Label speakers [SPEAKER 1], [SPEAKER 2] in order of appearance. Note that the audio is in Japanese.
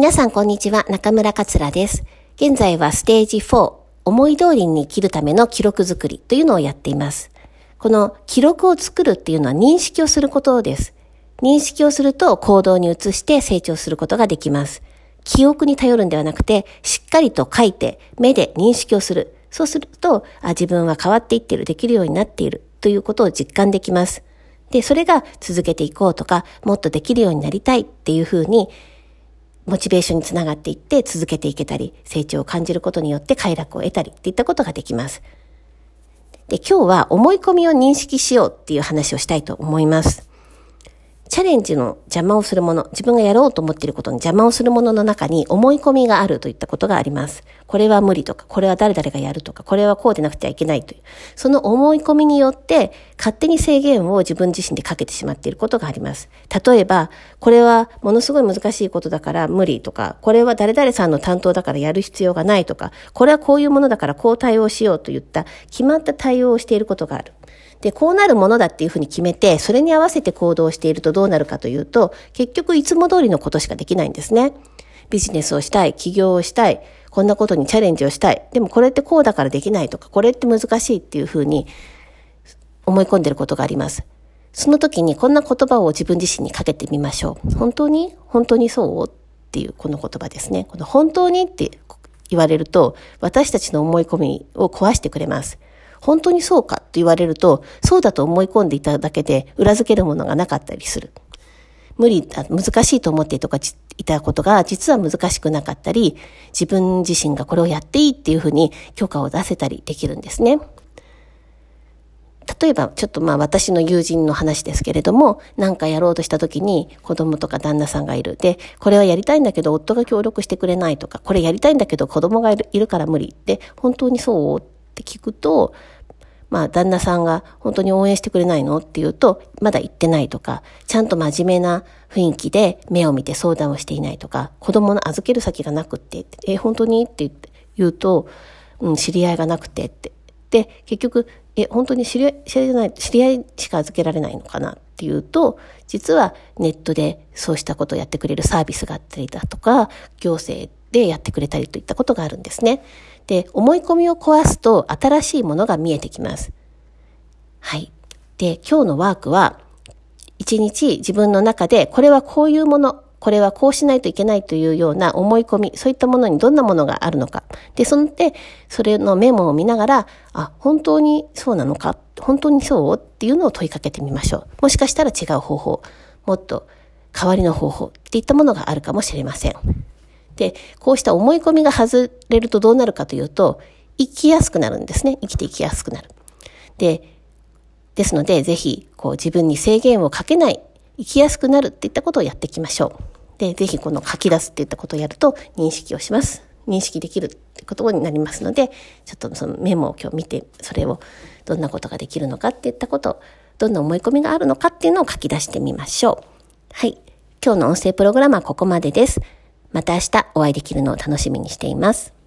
[SPEAKER 1] 皆さんこんにちは、中村桂です。現在はステージ4、思い通りに生きるための記録作りというのをやっています。この記録を作るっていうのは認識をすることです。認識をすると行動に移して成長することができます。記憶に頼るんではなくて、しっかりと書いて、目で認識をする。そうすると、あ自分は変わっていってる、できるようになっているということを実感できます。で、それが続けていこうとか、もっとできるようになりたいっていうふうにモチベーションにつながっていって続けていけたり、成長を感じることによって快楽を得たりっていったことができます。で、今日は思い込みを認識しようっていう話をしたいと思います。チャレンジの邪魔をするもの、自分がやろうと思っていることに邪魔をするものの中に思い込みがあるといったことがあります。これは無理とか、これは誰々がやるとか、これはこうでなくてはいけないという。その思い込みによって勝手に制限を自分自身でかけてしまっていることがあります。例えば、これはものすごい難しいことだから無理とか、これは誰々さんの担当だからやる必要がないとか、これはこういうものだからこう対応しようといった決まった対応をしていることがある。で、こうなるものだっていうふうに決めて、それに合わせて行動しているとどうなるかというと、結局いつも通りのことしかできないんですね。ビジネスをしたい、起業をしたい、こんなことにチャレンジをしたい。でもこれってこうだからできないとか、これって難しいっていうふうに思い込んでることがあります。その時にこんな言葉を自分自身にかけてみましょう。本当に？本当にそう？っていうこの言葉ですね。この本当に？って言われると、私たちの思い込みを壊してくれます。本当にそうかと言われると、そうだと思い込んでいただけで裏付けるものがなかったりする。無理、難しいと思っていたいことが実は難しくなかったり、自分自身がこれをやっていいっていうふうに許可を出せたりできるんですね。例えば、ちょっとまあ私の友人の話ですけれども、何かやろうとした時に子供とか旦那さんがいる。で、これはやりたいんだけど夫が協力してくれないとか、これやりたいんだけど子供がいるから無理。で、本当にそうって聞くと、まあ、旦那さんが本当に応援してくれないのって言うと、まだ言ってないとか、ちゃんと真面目な雰囲気で目を見て相談をしていないとか、子供の預ける先がなくって、え、本当にって言、うと、うん、知り合いがなくてって。で、結局、え、本当に知り合い、知り合いない、知り合いしか預けられないのかなっていうと、実はネットでそうしたことをやってくれるサービスがあったりだとか、行政でやってくれたりといったことがあるんですね。で、思い込みを壊すと新しいものが見えてきます。はい。で、今日のワークは、一日自分の中で、これはこういうもの、これはこうしないといけないというような思い込み、そういったものにどんなものがあるのか。で、そので、それのメモを見ながら、あ、本当にそうなのか？本当にそう？っていうのを問いかけてみましょう。もしかしたら違う方法、もっと代わりの方法っていったものがあるかもしれません。で、こうした思い込みが外れるとどうなるかというと、生きやすくなるんですね。生きていきやすくなる。で、ですので、ぜひ、こう自分に制限をかけない、生きやすくなるっていったことをやっていきましょう。で、ぜひこの書き出すっていったことをやると認識をします。認識できるってことになりますので、ちょっとそのメモを今日見て、それをどんなことができるのかっていったこと、どんな思い込みがあるのかっていうのを書き出してみましょう。はい。今日の音声プログラムはここまでです。また明日お会いできるのを楽しみにしています。